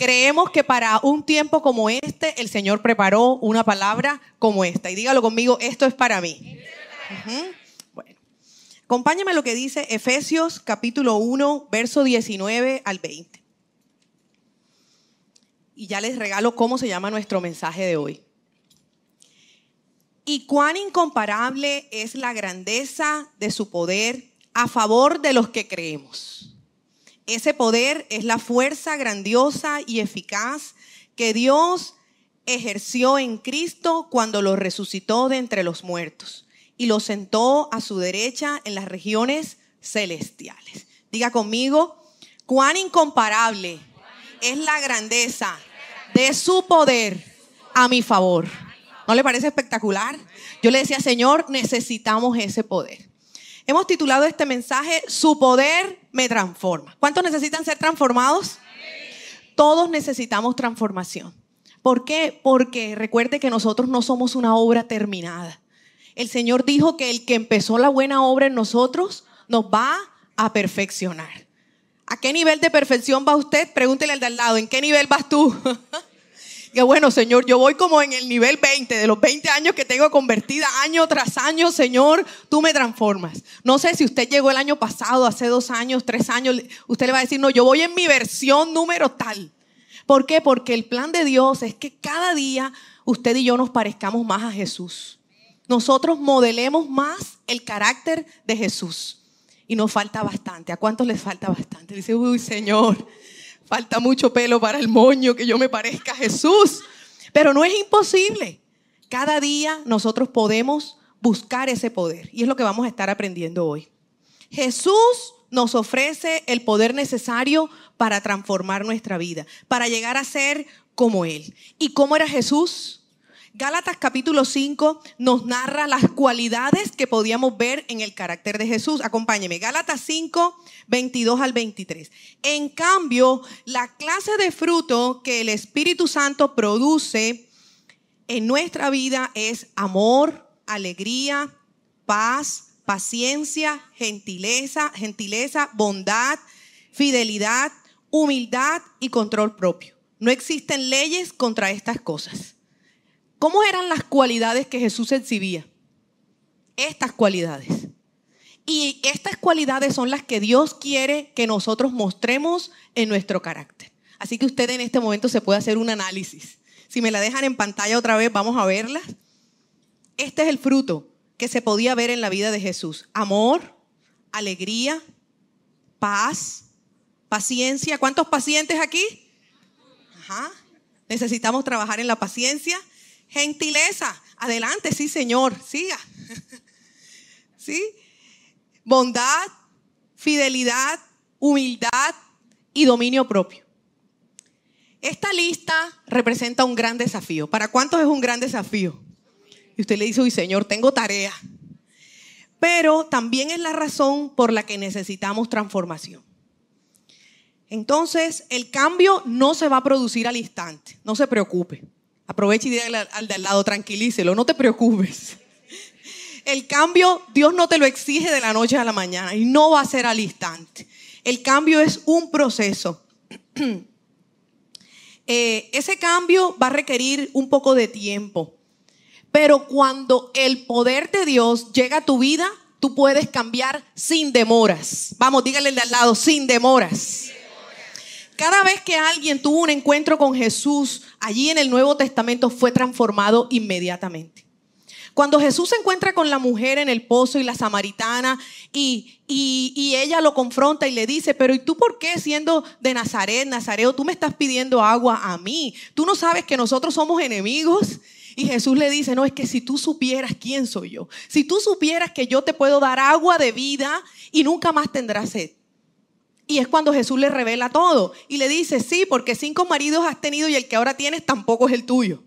creemos que para un tiempo como este el Señor preparó una palabra como esta. Y dígalo conmigo, esto es para mí. Bueno, acompáñame lo que dice Efesios capítulo 1, verso 19 al 20. Y ya les regalo cómo se llama nuestro mensaje de hoy. Y cuán incomparable es la grandeza de su poder a favor de los que creemos. Ese poder es la fuerza grandiosa y eficaz que Dios ejerció en Cristo cuando lo resucitó de entre los muertos y lo sentó a su derecha en las regiones celestiales. Diga conmigo, cuán incomparable es la grandeza de su poder a mi favor. ¿No le parece espectacular? Yo le decía, Señor, necesitamos ese poder. Hemos titulado este mensaje, Su poder me transforma. ¿Cuántos necesitan ser transformados? Todos necesitamos transformación. ¿Por qué? Porque recuerde que nosotros no somos una obra terminada. El Señor dijo que el que empezó la buena obra en nosotros nos va a perfeccionar. ¿A qué nivel de perfección va usted? Pregúntele al de al lado, ¿en qué nivel vas tú? que bueno, Señor, yo voy como en el nivel 20, de los 20 años que tengo convertida año tras año, Señor, tú me transformas. No sé si usted llegó el año pasado, hace dos años, tres años, usted le va a decir, no, yo voy en mi versión número tal. ¿Por qué? Porque el plan de Dios es que cada día usted y yo nos parezcamos más a Jesús. Nosotros modelemos más el carácter de Jesús. Y nos falta bastante. ¿A cuántos les falta bastante? Dice, uy, Señor, Falta mucho pelo para el moño que yo me parezca a Jesús. Pero no es imposible. Cada día nosotros podemos buscar ese poder. Y es lo que vamos a estar aprendiendo hoy. Jesús nos ofrece el poder necesario para transformar nuestra vida, para llegar a ser como Él. ¿Y cómo era Jesús? Gálatas capítulo 5 nos narra las cualidades que podíamos ver en el carácter de Jesús. Acompáñeme. Gálatas 5, 22 al 23. En cambio, la clase de fruto que el Espíritu Santo produce en nuestra vida es amor, alegría, paz, paciencia, gentileza, gentileza, bondad, fidelidad, humildad y control propio. No existen leyes contra estas cosas. ¿Cómo eran las cualidades que Jesús exhibía? Estas cualidades. Y estas cualidades son las que Dios quiere que nosotros mostremos en nuestro carácter. Así que usted en este momento se puede hacer un análisis. Si me la dejan en pantalla otra vez, vamos a verla. Este es el fruto que se podía ver en la vida de Jesús. Amor, alegría, paz, paciencia. ¿Cuántos pacientes aquí? Necesitamos trabajar en la paciencia. Gentileza. Adelante, sí, Señor. Siga. ¿Sí? Bondad, fidelidad, humildad y dominio propio. Esta lista representa un gran desafío. ¿Para cuántos es un gran desafío? Y usted le dice, uy, Señor, tengo tarea. Pero también es la razón por la que necesitamos transformación. Entonces, el cambio no se va a producir al instante. No se preocupe. Aproveche y dígale al de al lado, tranquilícelo, no te preocupes. El cambio, Dios no te lo exige de la noche a la mañana y no va a ser al instante. El cambio es un proceso. Eh, ese cambio va a requerir un poco de tiempo. Pero cuando el poder de Dios llega a tu vida, tú puedes cambiar sin demoras. Vamos, dígale de al lado, sin demoras. Cada vez que alguien tuvo un encuentro con Jesús allí en el Nuevo Testamento fue transformado inmediatamente. Cuando Jesús se encuentra con la mujer en el pozo y la samaritana y, y, ella lo confronta y le dice, pero ¿y tú por qué siendo de Nazaret, Nazareo, tú me estás pidiendo agua a mí? ¿Tú no sabes que nosotros somos enemigos? Y Jesús le dice, no, es que si tú supieras quién soy yo, si tú supieras que yo te puedo dar agua de vida y nunca más tendrás sed. Y es cuando Jesús le revela todo y le dice, sí, porque cinco maridos has tenido y el que ahora tienes tampoco es el tuyo.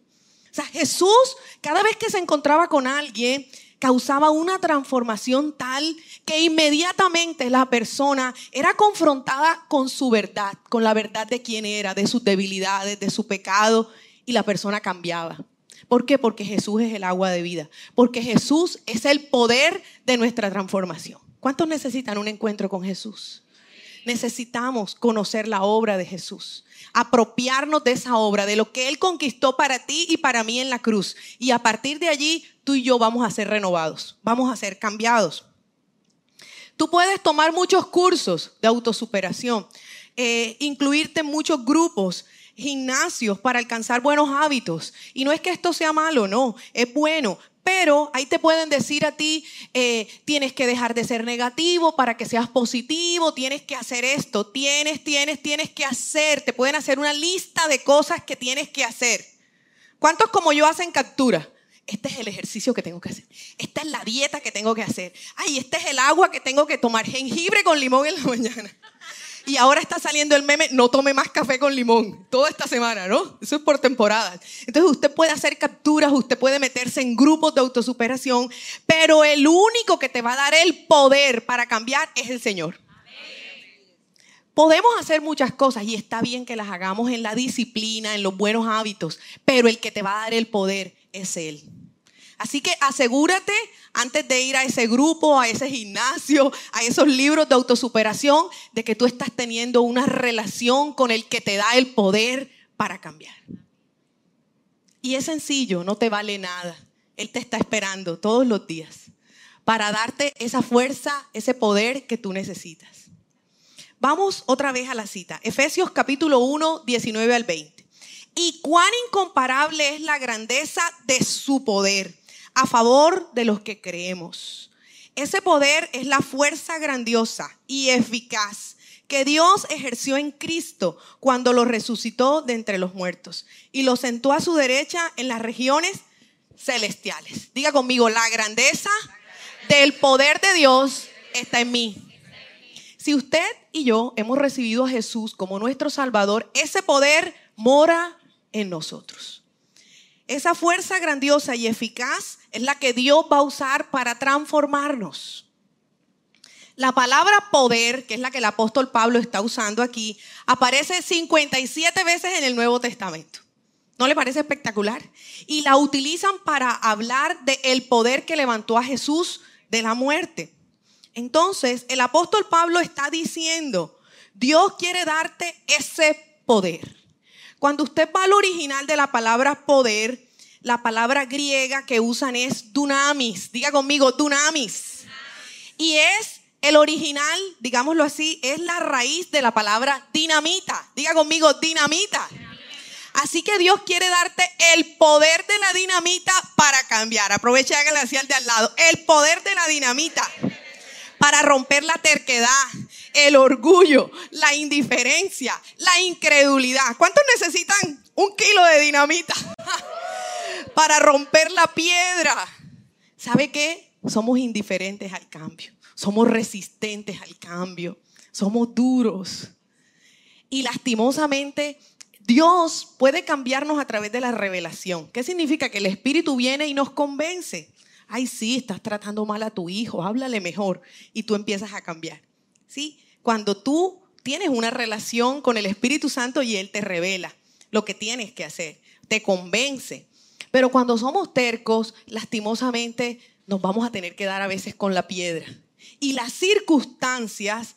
O sea, Jesús cada vez que se encontraba con alguien causaba una transformación tal que inmediatamente la persona era confrontada con su verdad, con la verdad de quién era, de sus debilidades, de su pecado, y la persona cambiaba. ¿Por qué? Porque Jesús es el agua de vida, porque Jesús es el poder de nuestra transformación. ¿Cuántos necesitan un encuentro con Jesús? Necesitamos conocer la obra de Jesús, apropiarnos de esa obra, de lo que Él conquistó para ti y para mí en la cruz. Y a partir de allí, tú y yo vamos a ser renovados, vamos a ser cambiados. Tú puedes tomar muchos cursos de autosuperación, eh, incluirte en muchos grupos, gimnasios para alcanzar buenos hábitos. Y no es que esto sea malo, no, es bueno. Pero ahí te pueden decir a ti, eh, tienes que dejar de ser negativo para que seas positivo, tienes que hacer esto, tienes, tienes, tienes que hacer. Te pueden hacer una lista de cosas que tienes que hacer. ¿Cuántos como yo hacen captura? Este es el ejercicio que tengo que hacer. Esta es la dieta que tengo que hacer. Ay, este es el agua que tengo que tomar. Jengibre con limón en la mañana. Y ahora está saliendo el meme, no tome más café con limón, toda esta semana, ¿no? Eso es por temporada. Entonces usted puede hacer capturas, usted puede meterse en grupos de autosuperación, pero el único que te va a dar el poder para cambiar es el Señor. Podemos hacer muchas cosas y está bien que las hagamos en la disciplina, en los buenos hábitos, pero el que te va a dar el poder es Él. Así que asegúrate antes de ir a ese grupo, a ese gimnasio, a esos libros de autosuperación, de que tú estás teniendo una relación con el que te da el poder para cambiar. Y es sencillo, no te vale nada. Él te está esperando todos los días para darte esa fuerza, ese poder que tú necesitas. Vamos otra vez a la cita. Efesios capítulo 1, 19 al 20. Y cuán incomparable es la grandeza de su poder a favor de los que creemos. Ese poder es la fuerza grandiosa y eficaz que Dios ejerció en Cristo cuando lo resucitó de entre los muertos y lo sentó a su derecha en las regiones celestiales. Diga conmigo, la grandeza del poder de Dios está en mí. Si usted y yo hemos recibido a Jesús como nuestro Salvador, ese poder mora en nosotros. Esa fuerza grandiosa y eficaz es la que Dios va a usar para transformarnos. La palabra poder, que es la que el apóstol Pablo está usando aquí, aparece 57 veces en el Nuevo Testamento. ¿No le parece espectacular? Y la utilizan para hablar del poder que levantó a Jesús de la muerte. Entonces, el apóstol Pablo está diciendo, Dios quiere darte ese poder. Cuando usted va al original de la palabra poder, la palabra griega que usan es dunamis. Diga conmigo, dunamis. Y es el original, digámoslo así, es la raíz de la palabra dinamita. Diga conmigo, dinamita. Así que Dios quiere darte el poder de la dinamita para cambiar. Aprovecha y hágale al de al lado. El poder de la dinamita para romper la terquedad, el orgullo, la indiferencia, la incredulidad. ¿Cuántos necesitan un kilo de dinamita para romper la piedra? ¿Sabe qué? Somos indiferentes al cambio, somos resistentes al cambio, somos duros. Y lastimosamente Dios puede cambiarnos a través de la revelación. ¿Qué significa? Que el Espíritu viene y nos convence. Ay, sí, estás tratando mal a tu hijo, háblale mejor. Y tú empiezas a cambiar. ¿Sí? Cuando tú tienes una relación con el Espíritu Santo y Él te revela lo que tienes que hacer, te convence. Pero cuando somos tercos, lastimosamente nos vamos a tener que dar a veces con la piedra. Y las circunstancias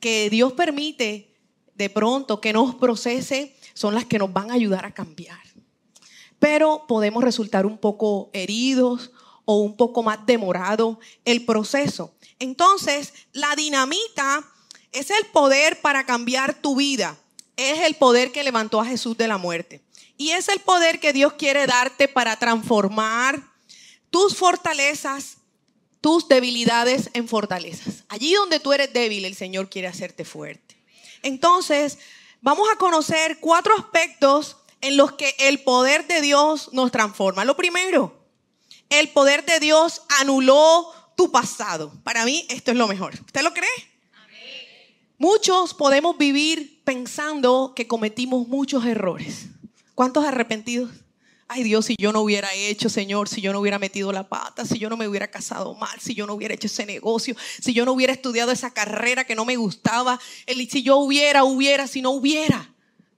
que Dios permite de pronto que nos procese son las que nos van a ayudar a cambiar. Pero podemos resultar un poco heridos o un poco más demorado el proceso. Entonces, la dinamita es el poder para cambiar tu vida. Es el poder que levantó a Jesús de la muerte. Y es el poder que Dios quiere darte para transformar tus fortalezas, tus debilidades en fortalezas. Allí donde tú eres débil, el Señor quiere hacerte fuerte. Entonces, vamos a conocer cuatro aspectos en los que el poder de Dios nos transforma. Lo primero, el poder de Dios anuló tu pasado. Para mí esto es lo mejor. ¿Usted lo cree? Muchos podemos vivir pensando que cometimos muchos errores. ¿Cuántos arrepentidos? Ay Dios, si yo no hubiera hecho, Señor, si yo no hubiera metido la pata, si yo no me hubiera casado mal, si yo no hubiera hecho ese negocio, si yo no hubiera estudiado esa carrera que no me gustaba, si yo hubiera, hubiera, si no hubiera.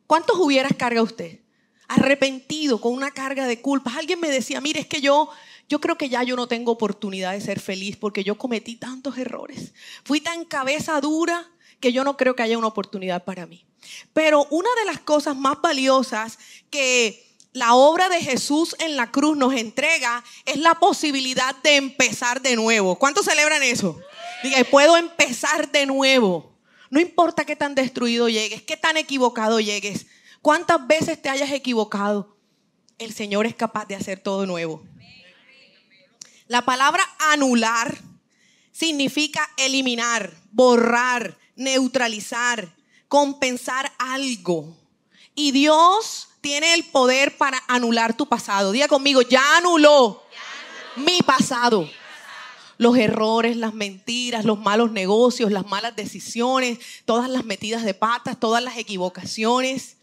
¿Cuántos hubieras carga usted? Arrepentido, con una carga de culpas. Alguien me decía, mire, es que yo yo creo que ya yo no tengo oportunidad de ser feliz porque yo cometí tantos errores. Fui tan cabeza dura que yo no creo que haya una oportunidad para mí. Pero una de las cosas más valiosas que la obra de Jesús en la cruz nos entrega es la posibilidad de empezar de nuevo. ¿Cuántos celebran eso? Diga, puedo empezar de nuevo. No importa qué tan destruido llegues, qué tan equivocado llegues, cuántas veces te hayas equivocado, el Señor es capaz de hacer todo nuevo. La palabra anular significa eliminar, borrar, neutralizar, compensar algo. Y Dios tiene el poder para anular tu pasado. Diga conmigo, ya anuló, mi pasado. Los errores, las mentiras, los malos negocios, las malas decisiones, todas las metidas de patas, todas las equivocaciones.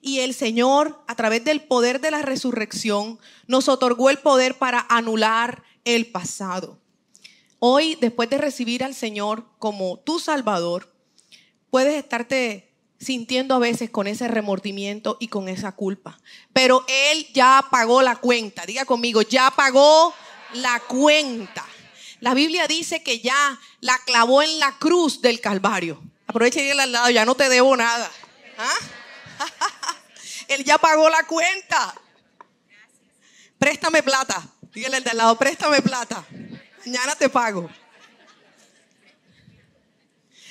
Y el Señor, a través del poder de la resurrección, nos otorgó el poder para anular el pasado. Hoy, después de recibir al Señor como tu Salvador, puedes estarte sintiendo a veces con ese remordimiento y con esa culpa. Pero Él ya pagó la cuenta. Diga conmigo, ya pagó la cuenta. La Biblia dice que ya la clavó en la cruz del Calvario. Aprovecha y dile al lado, ya no te debo nada. ¿Ah? Él ya pagó la cuenta. Préstame plata. Dígale al de al lado, préstame plata. Mañana te pago.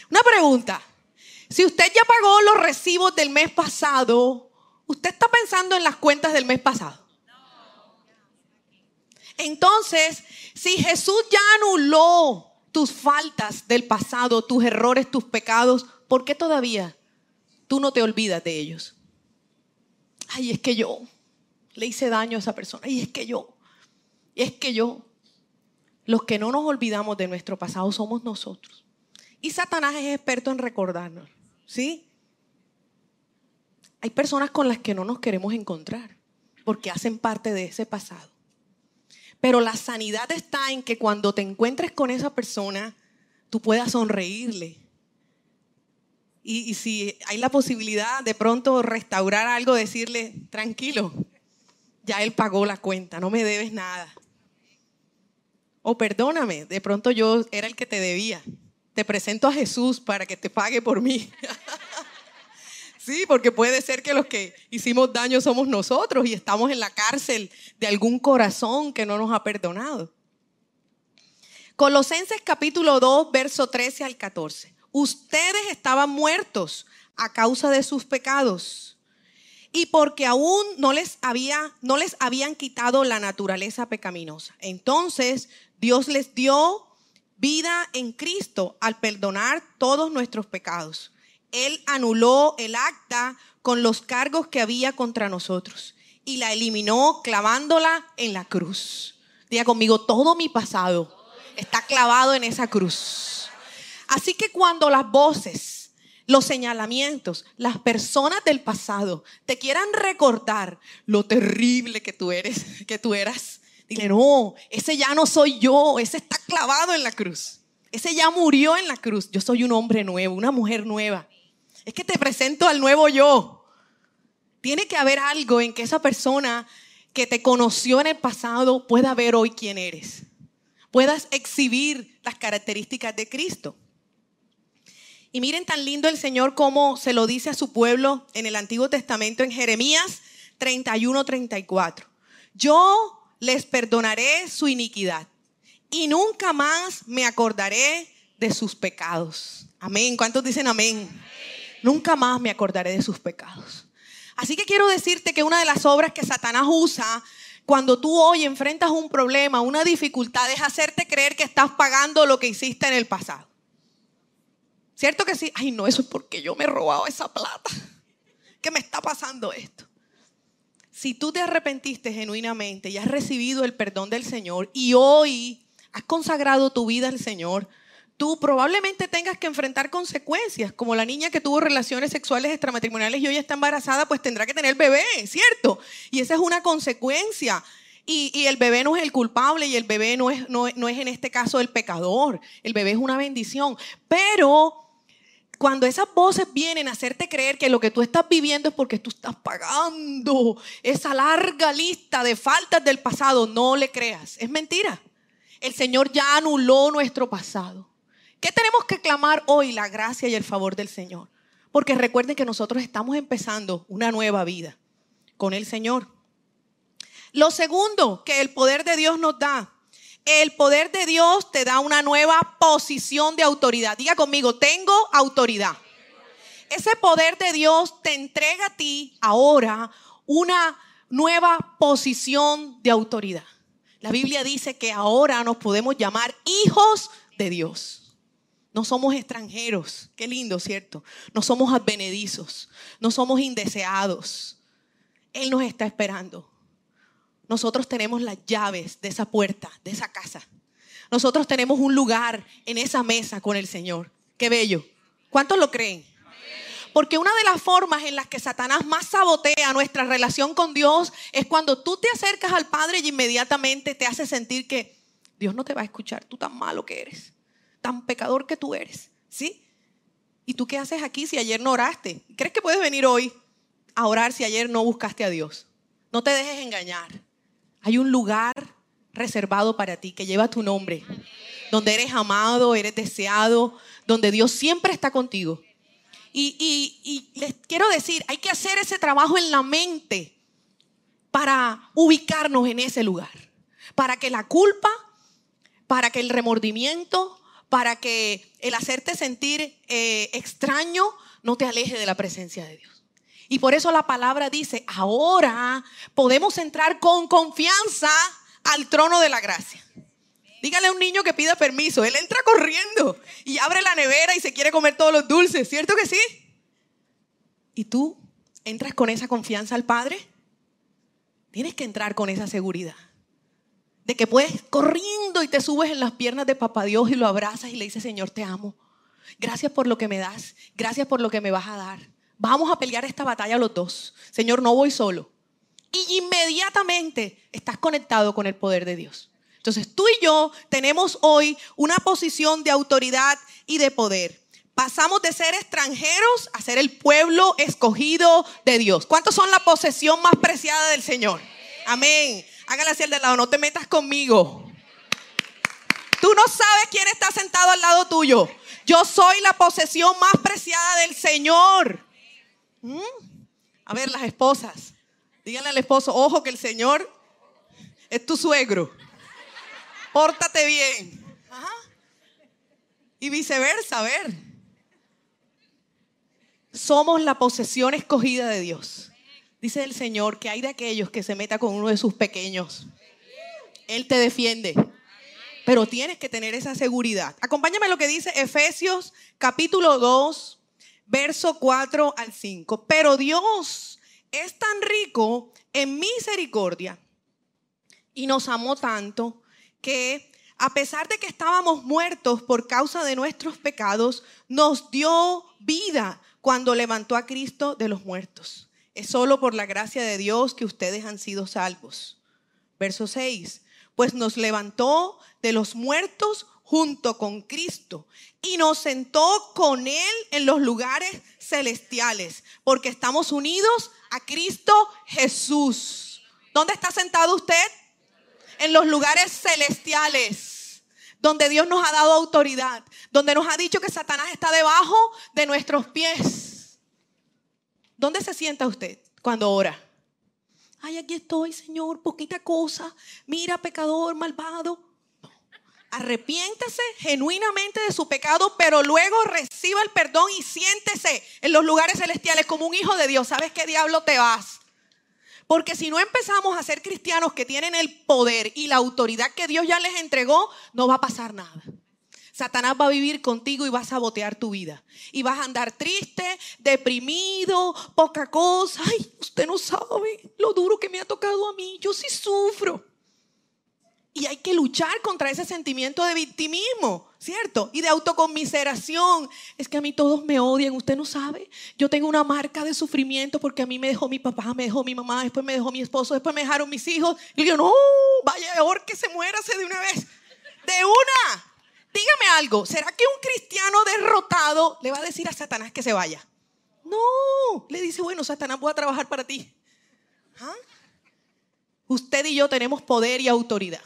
Una pregunta. Si usted ya pagó los recibos del mes pasado, ¿usted está pensando en las cuentas del mes pasado? Entonces, si Jesús ya anuló tus faltas del pasado, tus errores, tus pecados, ¿por qué todavía tú no te olvidas de ellos? Ay, es que yo le hice daño a esa persona. Ay, es que yo. Es que yo. Los que no nos olvidamos de nuestro pasado somos nosotros. Y Satanás es experto en recordarnos. ¿Sí? Hay personas con las que no nos queremos encontrar porque hacen parte de ese pasado. Pero la sanidad está en que cuando te encuentres con esa persona, tú puedas sonreírle. Y, si hay la posibilidad de pronto restaurar algo, decirle, tranquilo, ya él pagó la cuenta, no me debes nada. O perdóname, de pronto yo era el que te debía te presento a Jesús para que te pague por mí. sí, porque puede ser que los que hicimos daño somos nosotros y estamos en la cárcel de algún corazón que no nos ha perdonado. Colosenses capítulo 2, verso 13 al 14. Ustedes estaban muertos a causa de sus pecados y porque aún no les había no les habían quitado la naturaleza pecaminosa. Entonces, Dios les dio vida en Cristo al perdonar todos nuestros pecados. Él anuló el acta con los cargos que había contra nosotros y la eliminó clavándola en la cruz. Diga conmigo, todo mi pasado está clavado en esa cruz. Así que cuando las voces, los señalamientos, las personas del pasado te quieran recordar lo terrible que tú eres, que tú eras, Dile, no, ese ya no soy yo, ese está clavado en la cruz. Ese ya murió en la cruz. Yo soy un hombre nuevo, una mujer nueva. Es que te presento al nuevo yo. Tiene que haber algo en que esa persona que te conoció en el pasado pueda ver hoy quién eres. Puedas exhibir las características de Cristo. Y miren tan lindo el Señor como se lo dice a su pueblo en el Antiguo Testamento en Jeremías 31, 34. Yo les perdonaré su iniquidad y nunca más me acordaré de sus pecados. Amén. ¿Cuántos dicen amén? Nunca más me acordaré de sus pecados. Así que quiero decirte que una de las obras que Satanás usa cuando tú hoy enfrentas un problema, una dificultad, es hacerte creer que estás pagando lo que hiciste en el pasado. ¿Cierto que sí? Ay, no, eso es porque yo me he robado esa plata. ¿Qué me está pasando esto? si tú te arrepentiste genuinamente y has recibido el perdón del Señor y hoy has consagrado tu vida al Señor, tú probablemente tengas que enfrentar consecuencias, como la niña que tuvo relaciones sexuales extramatrimoniales y hoy está embarazada, pues tendrá que tener bebé, ¿cierto? Y esa es una consecuencia. Y, el bebé no es el culpable y el bebé no es, no, no es en este caso el pecador, el bebé es una bendición. Pero cuando esas voces vienen a hacerte creer que lo que tú estás viviendo es porque tú estás pagando esa larga lista de faltas del pasado, no le creas. Es mentira. El Señor ya anuló nuestro pasado. ¿Qué tenemos que clamar hoy? La gracia y el favor del Señor. Porque recuerden que nosotros estamos empezando una nueva vida con el Señor. Lo segundo que el poder de Dios nos da, el poder de Dios te da una nueva posición de autoridad. Diga conmigo, tengo autoridad. Ese poder de Dios te entrega a ti ahora una nueva posición de autoridad. La Biblia dice que ahora nos podemos llamar hijos de Dios. No somos extranjeros. Qué lindo, ¿cierto? No somos advenedizos. No somos indeseados. Él nos está esperando. Nosotros tenemos las llaves de esa puerta, de esa casa. Nosotros tenemos un lugar en esa mesa con el Señor. Qué bello. ¿Cuántos lo creen? Porque una de las formas en las que Satanás más sabotea nuestra relación con Dios es cuando tú te acercas al Padre y inmediatamente te hace sentir que Dios no te va a escuchar, tú tan malo que eres, tan pecador que tú eres, ¿sí? ¿Y tú qué haces aquí si ayer no oraste? ¿Crees que puedes venir hoy a orar si ayer no buscaste a Dios? No te dejes engañar. Hay un lugar reservado para ti que lleva tu nombre, donde eres amado, eres deseado, donde Dios siempre está contigo. Y, les quiero decir, hay que hacer ese trabajo en la mente para ubicarnos en ese lugar, para que la culpa, para que el remordimiento, para que el hacerte sentir eh, extraño no te aleje de la presencia de Dios. Y por eso la palabra dice, ahora podemos entrar con confianza al trono de la gracia. Dígale a un niño que pida permiso. Él entra corriendo y abre la nevera y se quiere comer todos los dulces. ¿Cierto que sí? ¿Y tú entras con esa confianza al Padre? Tienes que entrar con esa seguridad. De que puedes corriendo y te subes en las piernas de Papá Dios y lo abrazas y le dices, Señor, te amo. Gracias por lo que me das. Gracias por lo que me vas a dar. Vamos a pelear esta batalla los dos. Señor, no voy solo. Y inmediatamente estás conectado con el poder de Dios. Entonces tú y yo tenemos hoy una posición de autoridad y de poder. Pasamos de ser extranjeros a ser el pueblo escogido de Dios. ¿Cuántos son la posesión más preciada del Señor? Amén. Hágale al de lado, no te metas conmigo. Tú no sabes quién está sentado al lado tuyo. Yo soy la posesión más preciada del Señor. ¿Mm? A ver, las esposas. Díganle al esposo, ojo que el Señor es tu suegro. Pórtate bien. Y viceversa, a ver. Somos la posesión escogida de Dios. Dice el Señor que hay de aquellos que se meta con uno de sus pequeños. Él te defiende. Pero tienes que tener esa seguridad. Acompáñame a lo que dice Efesios capítulo 2, verso 4 al 5. Pero Dios es tan rico en misericordia y nos amó tanto que a pesar de que estábamos muertos por causa de nuestros pecados, nos dio vida cuando levantó a Cristo de los muertos. Es solo por la gracia de Dios que ustedes han sido salvos. Verso 6. Pues nos levantó de los muertos junto con Cristo y nos sentó con Él en los lugares celestiales, porque estamos unidos a Cristo Jesús. ¿Dónde está sentado usted? En los lugares celestiales, donde Dios nos ha dado autoridad, donde nos ha dicho que Satanás está debajo de nuestros pies. ¿Dónde se sienta usted cuando ora? Ay, aquí estoy, Señor, poquita cosa. Mira, pecador, malvado arrepiéntese genuinamente de su pecado, pero luego reciba el perdón y siéntese en los lugares celestiales como un hijo de Dios. ¿Sabes qué diablo te vas? Porque si no empezamos a ser cristianos que tienen el poder y la autoridad que Dios ya les entregó, no va a pasar nada. Satanás va a vivir contigo y va a sabotear tu vida. Y vas a andar triste, deprimido, poca cosa. Ay, usted no sabe lo duro que me ha tocado a mí. Yo sí sufro. Y hay que luchar contra ese sentimiento de victimismo, ¿cierto? Y de autoconmiseración. Es que a mí todos me odian, usted no sabe. Yo tengo una marca de sufrimiento porque a mí me dejó mi papá, me dejó mi mamá, después me dejó mi esposo, después me dejaron mis hijos. Y yo, no, vaya, mejor que se muérase de una vez. De una. Dígame algo, ¿será que un cristiano derrotado le va a decir a Satanás que se vaya? No, le dice, bueno, Satanás, voy a trabajar para ti. ¿Ah? Usted y yo tenemos poder y autoridad.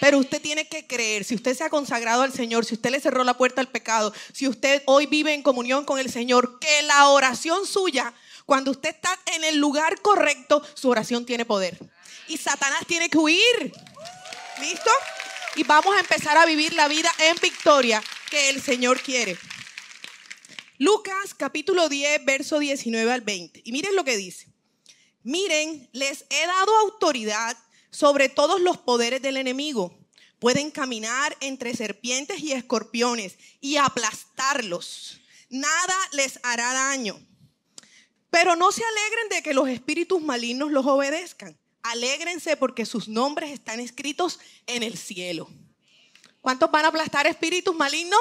Pero usted tiene que creer, si usted se ha consagrado al Señor, si usted le cerró la puerta al pecado, si usted hoy vive en comunión con el Señor, que la oración suya, cuando usted está en el lugar correcto, su oración tiene poder. Y Satanás tiene que huir. ¿Listo? Y vamos a empezar a vivir la vida en victoria que el Señor quiere. Lucas capítulo 10, verso 19 al 20. Y miren lo que dice. Miren, les he dado autoridad sobre todos los poderes del enemigo. Pueden caminar entre serpientes y escorpiones y aplastarlos. Nada les hará daño. Pero no se alegren de que los espíritus malignos los obedezcan. Alégrense porque sus nombres están escritos en el cielo. ¿Cuántos van a aplastar espíritus malignos?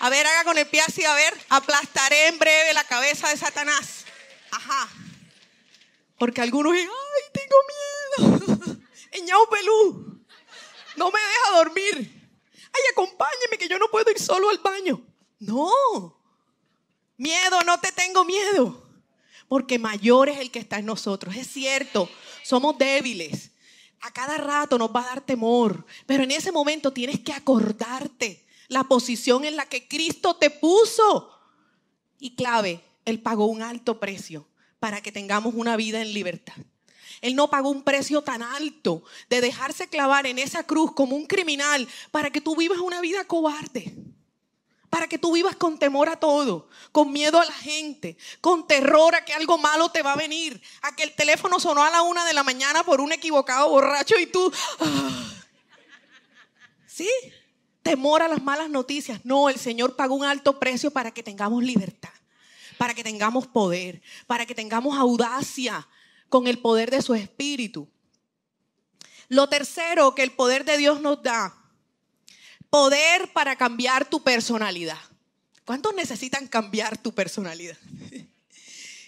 A ver, haga con el pie así, a ver. Aplastaré en breve la cabeza de Satanás. Ajá. Porque algunos dicen, ay, tengo miedo. Eñao pelú. No me deja dormir. Ay, acompáñeme que yo no puedo ir solo al baño. No. Miedo, no te tengo miedo. Porque mayor es el que está en nosotros. Es cierto, somos débiles. A cada rato nos va a dar temor. Pero en ese momento tienes que acordarte la posición en la que Cristo te puso. Y clave, Él pagó un alto precio para que tengamos una vida en libertad. Él no pagó un precio tan alto de dejarse clavar en esa cruz como un criminal para que tú vivas una vida cobarde. Para que tú vivas con temor a todo, con miedo a la gente, con terror a que algo malo te va a venir, a que el teléfono sonó a la una de la mañana por un equivocado borracho y tú... Ah. ¿Sí? Temor a las malas noticias. No, el Señor pagó un alto precio para que tengamos libertad, para que tengamos poder, para que tengamos audacia, con el poder de su espíritu. Lo tercero que el poder de Dios nos da, poder para cambiar tu personalidad. ¿Cuántos necesitan cambiar tu personalidad?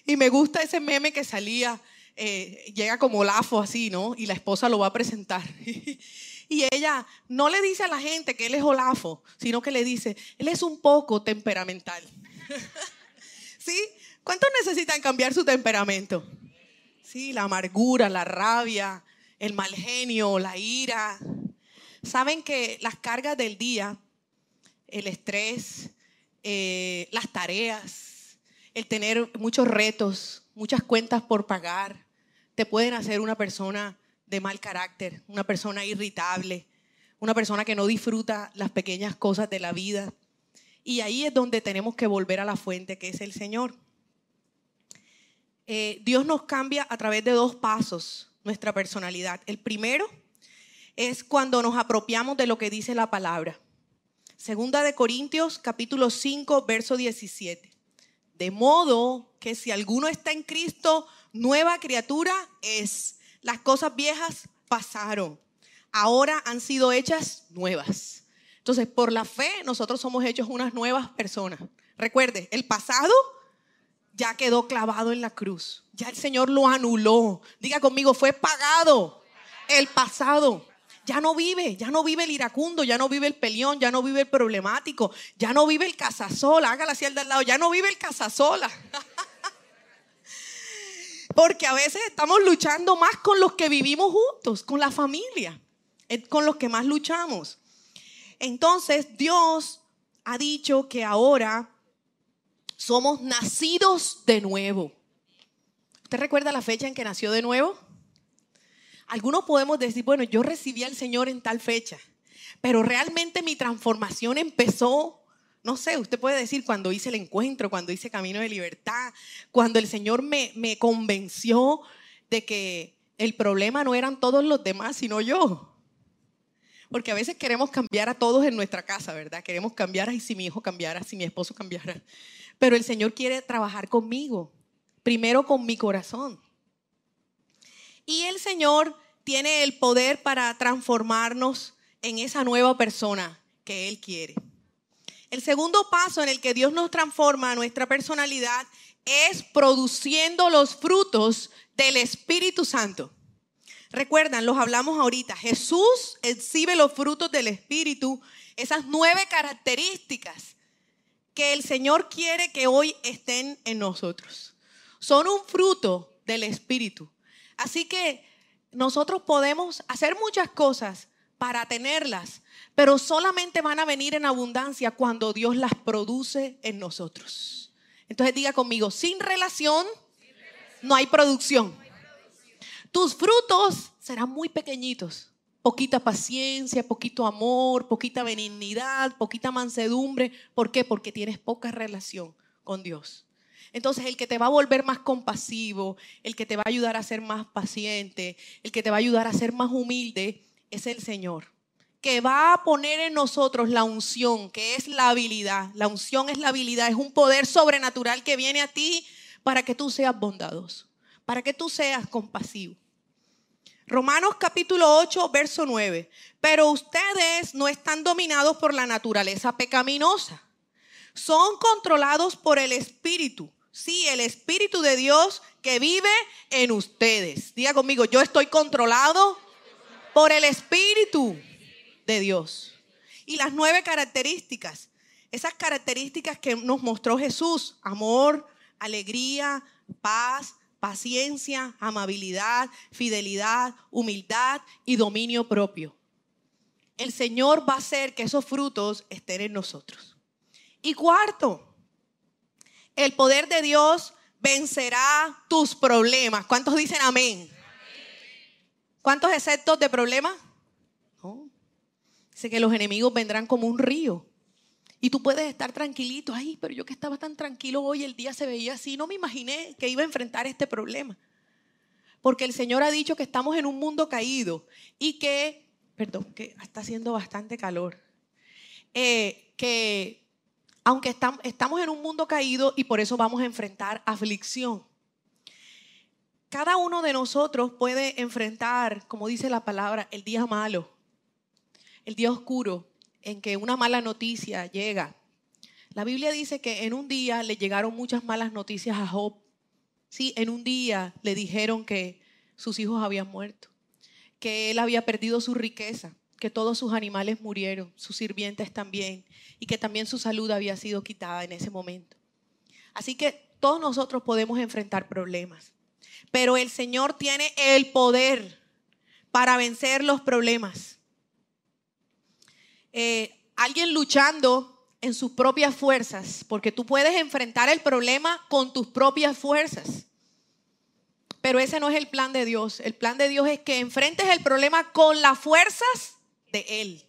y me gusta ese meme que salía, eh, llega como lafo así, ¿no? Y la esposa lo va a presentar. y ella no le dice a la gente que él es olafo, sino que le dice, él es un poco temperamental. ¿Cuántos necesitan cambiar su temperamento? Sí, la amargura, la rabia, el mal genio, la ira. Saben que las cargas del día, el estrés, eh, las tareas, el tener muchos retos, muchas cuentas por pagar, te pueden hacer una persona de mal carácter, una persona irritable, una persona que no disfruta las pequeñas cosas de la vida. Y ahí es donde tenemos que volver a la fuente que es el Señor. Eh, Dios nos cambia a través de dos pasos nuestra personalidad. El primero es cuando nos apropiamos de lo que dice la palabra. Segunda de Corintios capítulo 5, verso 17. De modo que si alguno está en Cristo, nueva criatura es. Las cosas viejas pasaron, ahora han sido hechas nuevas. Entonces, por la fe, nosotros somos hechos unas nuevas personas. Recuerde, el pasado ya quedó clavado en la cruz. Ya el Señor lo anuló. Diga conmigo, fue pagado el pasado. Ya no vive, ya no vive el iracundo, ya no vive el peleón, ya no vive el problemático, ya no vive el casasola. Hágala así al de al lado, ya no vive el casasola. Porque a veces estamos luchando más con los que vivimos juntos, con la familia, con los que más luchamos. Entonces Dios ha dicho que ahora somos nacidos de nuevo. ¿Usted recuerda la fecha en que nació de nuevo? Algunos podemos decir, bueno, yo recibí al Señor en tal fecha, pero realmente mi transformación empezó, no sé, usted puede decir cuando hice el encuentro, cuando hice Camino de Libertad, cuando el Señor me, me convenció de que el problema no eran todos los demás, sino yo. Porque a veces queremos cambiar a todos en nuestra casa, ¿verdad? Queremos cambiar, y si mi hijo cambiara, si mi esposo cambiara. Pero el Señor quiere trabajar conmigo, primero con mi corazón. Y el Señor tiene el poder para transformarnos en esa nueva persona que Él quiere. El segundo paso en el que Dios nos transforma nuestra personalidad es produciendo los frutos del Espíritu Santo. Recuerdan, los hablamos ahorita. Jesús exhibe los frutos del Espíritu, esas nueve características que el Señor quiere que hoy estén en nosotros. Son un fruto del Espíritu. Así que nosotros podemos hacer muchas cosas, para tenerlas, pero solamente van a venir en abundancia cuando Dios las produce en nosotros. Entonces diga conmigo, sin relación no hay producción. Tus frutos serán muy pequeñitos. Poquita paciencia, poquito amor, poquita benignidad, poquita mansedumbre. ¿Por qué? Porque tienes poca relación con Dios. Entonces el que te va a volver más compasivo, el que te va a ayudar a ser más paciente, el que te va a ayudar a ser más humilde, es el Señor. Que va a poner en nosotros la unción, que es la habilidad. La unción es la habilidad, es un poder sobrenatural que viene a ti para que tú seas bondadoso, para que tú seas compasivo. Romanos capítulo 8, verso 9. Pero ustedes no están dominados por la naturaleza pecaminosa. Son controlados por el Espíritu. Sí, el Espíritu de Dios que vive en ustedes. Diga conmigo, yo estoy controlado por el Espíritu de Dios. Y las nueve características, esas características que nos mostró Jesús, amor, alegría, paz, paciencia, amabilidad, fidelidad, humildad y dominio propio. El Señor va a hacer que esos frutos estén en nosotros. Y cuarto, el poder de Dios vencerá tus problemas. ¿Cuántos dicen amén? ¿Cuántos exceptos de problemas? No. Dice que los enemigos vendrán como un río. Y tú puedes estar tranquilito, ay, pero yo que estaba tan tranquilo hoy, el día se veía así, no me imaginé que iba a enfrentar este problema. Porque el Señor ha dicho que estamos en un mundo caído y que, perdón, que está haciendo bastante calor, eh, que aunque estamos en un mundo caído y por eso vamos a enfrentar aflicción. Cada uno de nosotros puede enfrentar, como dice la palabra, el día malo, el día oscuro, en que una mala noticia llega. La Biblia dice que en un día le llegaron muchas malas noticias a Job. Sí, en un día le dijeron que sus hijos habían muerto, que él había perdido su riqueza, que todos sus animales murieron, sus sirvientes también, y que también su salud había sido quitada en ese momento. Así que todos nosotros podemos enfrentar problemas, pero el Señor tiene el poder para vencer los problemas. Eh, alguien luchando en sus propias fuerzas, porque tú puedes enfrentar el problema con tus propias fuerzas. Pero ese no es el plan de Dios. El plan de Dios es que enfrentes el problema con las fuerzas de Él.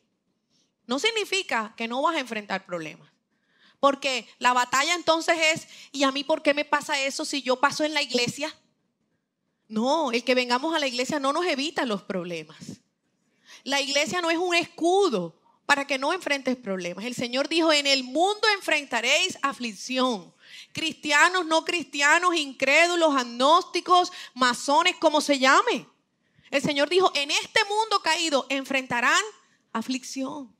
No significa que no vas a enfrentar problemas. Porque la batalla entonces es, ¿y a mí por qué me pasa eso si yo paso en la iglesia? No, el que vengamos a la iglesia no nos evita los problemas. La iglesia no es un escudo para que no enfrentes problemas. El Señor dijo, en el mundo enfrentaréis aflicción. Cristianos, no cristianos, incrédulos, agnósticos, masones, como se llame. El Señor dijo, en este mundo caído enfrentarán aflicción.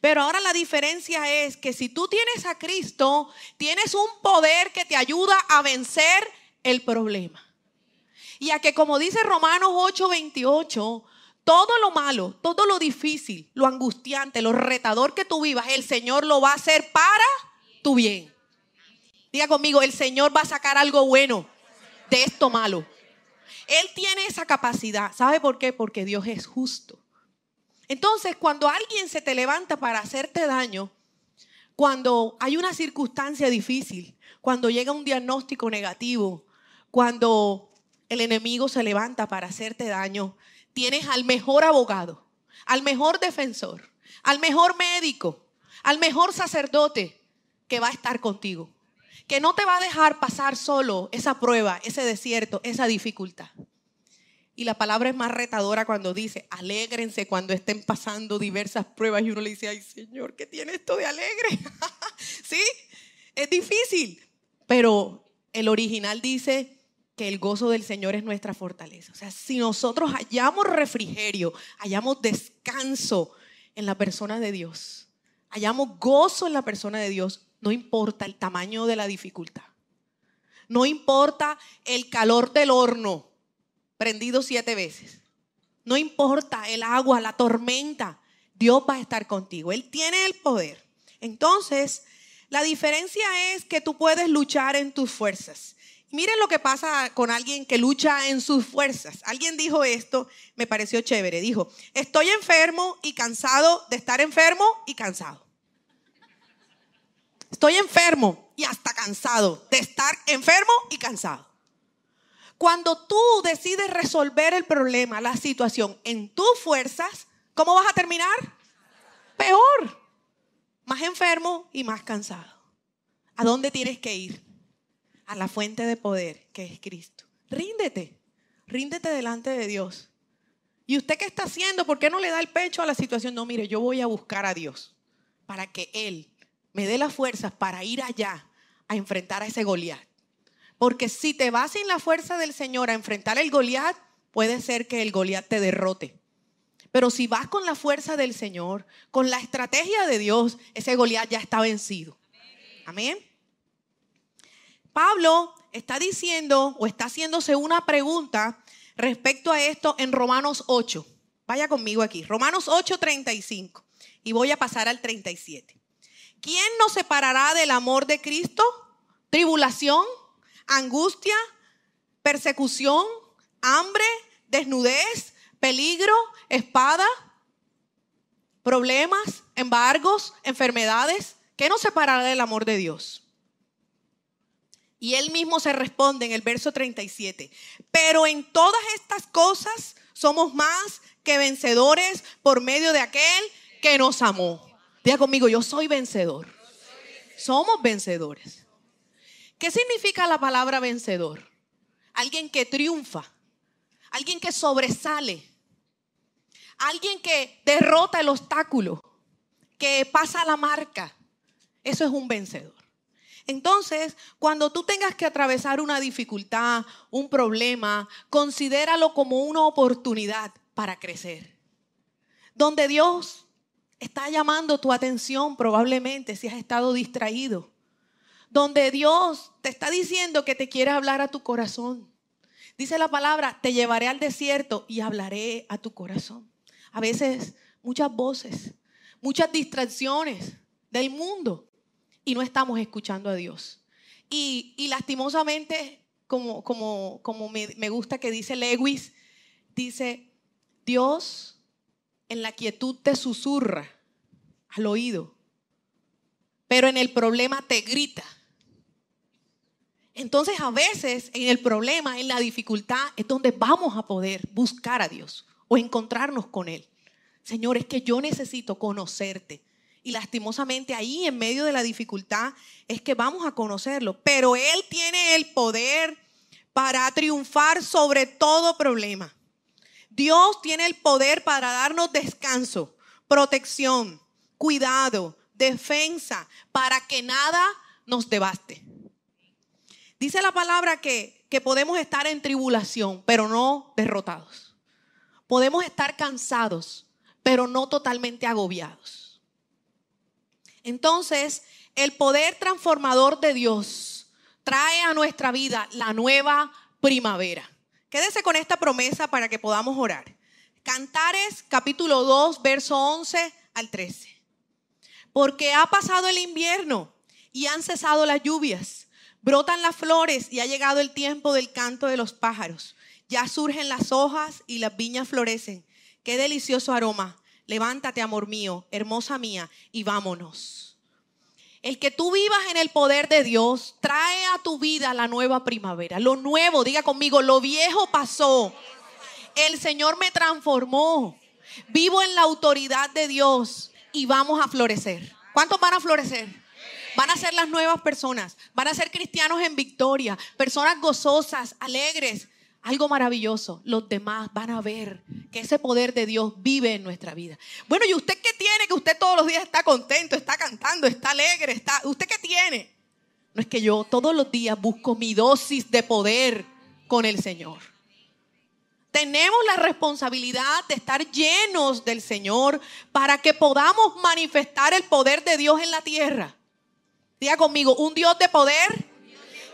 Pero ahora la diferencia es que si tú tienes a Cristo, tienes un poder que te ayuda a vencer el problema. Y a que como dice Romanos 8:28, todo lo malo, todo lo difícil, lo angustiante, lo retador que tú vivas, el Señor lo va a hacer para tu bien. Diga conmigo, el Señor va a sacar algo bueno de esto malo. Él tiene esa capacidad. ¿Sabe por qué? Porque Dios es justo. Entonces, cuando alguien se te levanta para hacerte daño, cuando hay una circunstancia difícil, cuando llega un diagnóstico negativo, cuando el enemigo se levanta para hacerte daño, tienes al mejor abogado, al mejor defensor, al mejor médico, al mejor sacerdote que va a estar contigo, que no te va a dejar pasar solo esa prueba, ese desierto, esa dificultad. Y la palabra es más retadora cuando dice, alégrense cuando estén pasando diversas pruebas y uno le dice, ay Señor, ¿qué tiene esto de alegre? ¿Sí? Es difícil, pero el original dice, que el gozo del Señor es nuestra fortaleza. O sea, si nosotros hallamos refrigerio, hallamos descanso en la persona de Dios, hallamos gozo en la persona de Dios, no importa el tamaño de la dificultad. No importa el calor del horno, prendido siete veces. No importa el agua, la tormenta. Dios va a estar contigo. Él tiene el poder. Entonces, la diferencia es que tú puedes luchar en tus fuerzas Miren lo que pasa con alguien que lucha en sus fuerzas. Alguien dijo esto, me pareció chévere. Dijo, estoy enfermo y cansado de estar enfermo y cansado. Estoy enfermo y hasta cansado de estar enfermo y cansado. Cuando tú decides resolver el problema, la situación en tus fuerzas, ¿cómo vas a terminar? Peor. Más enfermo y más cansado. ¿A dónde tienes que ir? A la fuente de poder que es Cristo. Ríndete. Ríndete delante de Dios. ¿Y usted qué está haciendo? ¿Por qué no le da el pecho a la situación? No, mire, yo voy a buscar a Dios para que Él me dé las fuerzas para ir allá a enfrentar a ese Goliat. Porque si te vas sin la fuerza del Señor a enfrentar el Goliat, puede ser que el Goliat te derrote. Pero si vas con la fuerza del Señor, con la estrategia de Dios, ese Goliat ya está vencido. Amén. Pablo está diciendo o está haciéndose una pregunta respecto a esto en Romanos 8. Vaya conmigo aquí. Romanos 8, 35. Y voy a pasar al 37. ¿Quién nos separará del amor de Cristo? Tribulación, angustia, persecución, hambre, desnudez, peligro, espada, problemas, embargos, enfermedades. ¿Qué nos separará del amor de Dios? Y él mismo se responde en el verso 37. Pero en todas estas cosas somos más que vencedores por medio de aquel que nos amó. Diga conmigo, yo soy vencedor. Somos vencedores. ¿Qué significa la palabra vencedor? Alguien que triunfa, alguien que sobresale, alguien que derrota el obstáculo, que pasa la marca. Eso es un vencedor. Entonces, cuando tú tengas que atravesar una dificultad, un problema, considéralo como una oportunidad para crecer. Donde Dios está llamando tu atención probablemente si has estado distraído. Donde Dios te está diciendo que te quiere hablar a tu corazón. Dice la palabra, te llevaré al desierto y hablaré a tu corazón. A veces muchas voces, muchas distracciones del mundo y no estamos escuchando a Dios. Y, lastimosamente, como, como, como me, me gusta que dice Lewis, dice, Dios en la quietud te susurra al oído, pero en el problema te grita. Entonces a veces en el problema, en la dificultad, es donde vamos a poder buscar a Dios o encontrarnos con Él. Señor, es que yo necesito conocerte. Y lastimosamente ahí en medio de la dificultad es que vamos a conocerlo. Pero Él tiene el poder para triunfar sobre todo problema. Dios tiene el poder para darnos descanso, protección, cuidado, defensa, para que nada nos devaste. Dice la palabra que, que podemos estar en tribulación, pero no derrotados. Podemos estar cansados, pero no totalmente agobiados. Entonces, el poder transformador de Dios trae a nuestra vida la nueva primavera. Quédese con esta promesa para que podamos orar. Cantares capítulo 2, verso 11 al 13. Porque ha pasado el invierno y han cesado las lluvias. Brotan las flores y ha llegado el tiempo del canto de los pájaros. Ya surgen las hojas y las viñas florecen. Qué delicioso aroma. Levántate, amor mío, hermosa mía, y vámonos. El que tú vivas en el poder de Dios trae a tu vida la nueva primavera. Lo nuevo, diga conmigo, lo viejo pasó. El Señor me transformó. Vivo en la autoridad de Dios y vamos a florecer. ¿Cuántos van a florecer? Van a ser las nuevas personas. Van a ser cristianos en victoria. Personas gozosas, alegres, algo maravilloso. Los demás van a ver que ese poder de Dios vive en nuestra vida. Bueno, ¿y usted qué tiene? Que usted todos los días está contento, está cantando, está alegre, está... ¿Usted qué tiene? No es que yo todos los días busco mi dosis de poder con el Señor. Tenemos la responsabilidad de estar llenos del Señor para que podamos manifestar el poder de Dios en la tierra. Diga conmigo, un Dios de poder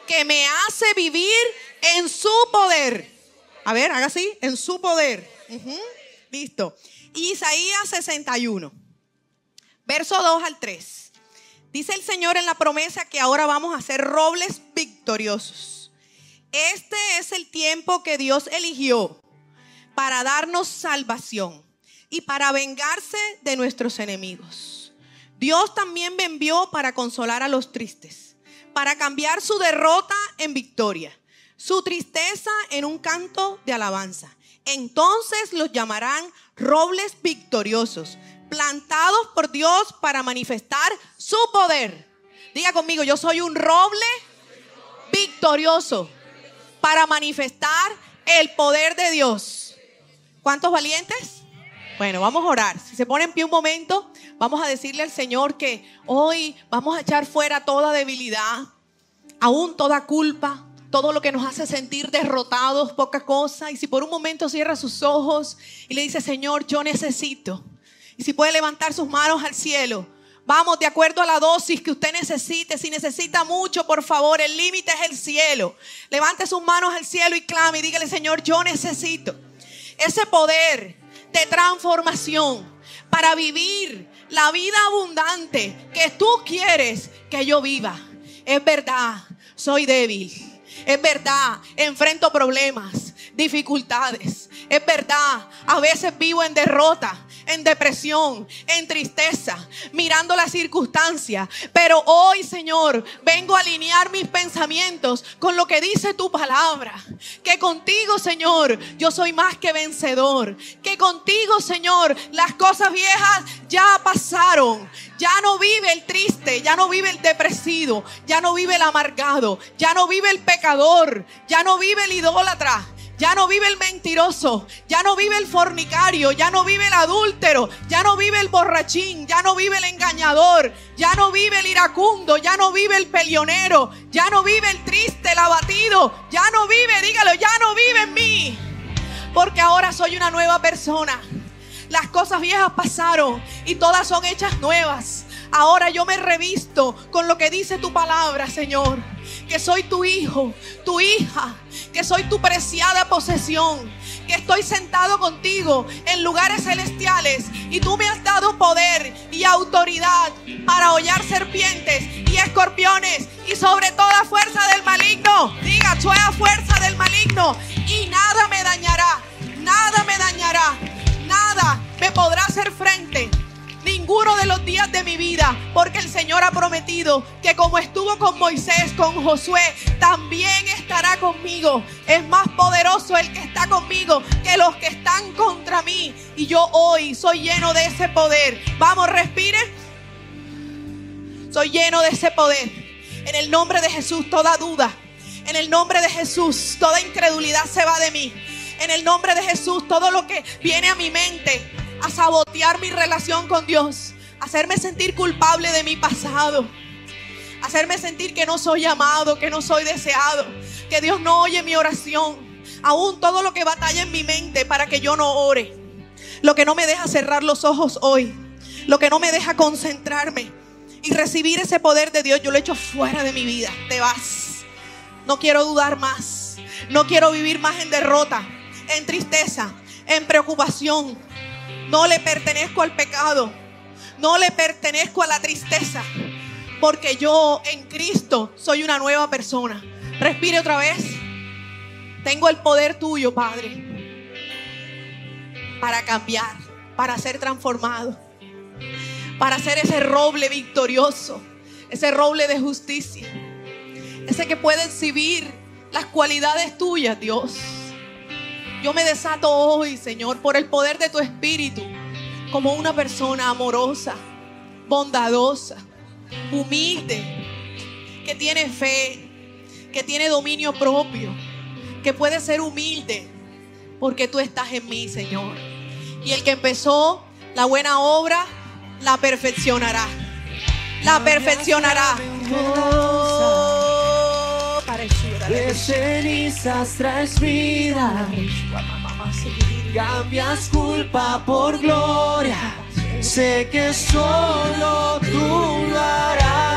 que me hace vivir en su poder. A ver, haga así, en su poder. Listo. Isaías 61, verso 2 al 3. Dice el Señor en la promesa que ahora vamos a ser robles victoriosos. Este es el tiempo que Dios eligió para darnos salvación y para vengarse de nuestros enemigos. Dios también me envió para consolar a los tristes, para cambiar su derrota en victoria, su tristeza en un canto de alabanza. Entonces los llamarán robles victoriosos, plantados por Dios para manifestar su poder. Diga conmigo, yo soy un roble victorioso para manifestar el poder de Dios. ¿Cuántos valientes? Bueno, vamos a orar. Si se pone en pie un momento, vamos a decirle al Señor que hoy vamos a echar fuera toda debilidad, aún toda culpa, todo lo que nos hace sentir derrotados, poca cosa. Y si por un momento cierra sus ojos y le dice, Señor, yo necesito. Y si puede levantar sus manos al cielo, Vamos, de acuerdo a la dosis que usted necesite. Si necesita mucho, por favor, el límite es el cielo. Levante sus manos al cielo y clame y dígale, Señor, yo necesito ese poder de transformación para vivir la vida abundante que tú quieres que yo viva. Es verdad, soy débil. Es verdad, enfrento problemas, dificultades. Es verdad, a veces vivo en derrota en depresión, en tristeza, mirando las circunstancias. Pero hoy, Señor, vengo a alinear mis pensamientos con lo que dice tu palabra. Que contigo, Señor, yo soy más que vencedor. Que contigo, Señor, las cosas viejas ya pasaron. Ya no vive el triste, ya no vive el depresivo, ya no vive el amargado, ya no vive el pecador, ya no vive el idólatra ya no vive el mentiroso, ya no vive el fornicario, ya no vive el adúltero, ya no vive el borrachín, ya no vive el engañador, ya no vive el iracundo, ya no vive el pelionero, ya no vive el triste, el abatido, ya no vive, dígalo, ya no vive en mí. Porque ahora soy una nueva persona. Las cosas viejas pasaron y todas son hechas nuevas. Ahora yo me revisto con lo que dice tu palabra, Señor. Que soy tu hijo, tu hija, que soy tu preciada posesión, que estoy sentado contigo en lugares celestiales y tú me has dado poder y autoridad para hollar serpientes y escorpiones y sobre toda fuerza del maligno. Diga, toda fuerza del maligno y nada me dañará, nada me dañará, nada me podrá hacer frente ninguno de los días de mi vida, porque el Señor ha prometido que como estuvo con Moisés, con Josué, también estará conmigo. Es más poderoso el que está conmigo que los que están contra mí. Y yo hoy soy lleno de ese poder. Vamos, respire. Soy lleno de ese poder. En el nombre de Jesús, toda duda. En el nombre de Jesús, toda incredulidad se va de mí. En el nombre de Jesús, todo lo que viene a mi mente a sabotear mi relación con Dios, hacerme sentir culpable de mi pasado, hacerme sentir que no soy amado, que no soy deseado, que Dios no oye mi oración, aún todo lo que batalla en mi mente para que yo no ore, lo que no me deja cerrar los ojos hoy, lo que no me deja concentrarme y recibir ese poder de Dios, yo lo echo fuera de mi vida, te vas, no quiero dudar más, no quiero vivir más en derrota, en tristeza, en preocupación, no le pertenezco al pecado. No le pertenezco a la tristeza. Porque yo en Cristo soy una nueva persona. Respire otra vez. Tengo el poder tuyo, Padre. Para cambiar. Para ser transformado. Para ser ese roble victorioso. Ese roble de justicia. Ese que puede exhibir las cualidades tuyas, Dios. Yo me desato hoy, Señor, por el poder de tu Espíritu, como una persona amorosa, bondadosa, humilde, que tiene fe, que tiene dominio propio, que puede ser humilde, porque tú estás en mí, Señor. Y el que empezó la buena obra, la perfeccionará. La perfeccionará. De cenizas traes vida, cambias culpa por gloria. Sé que solo tú lo harás.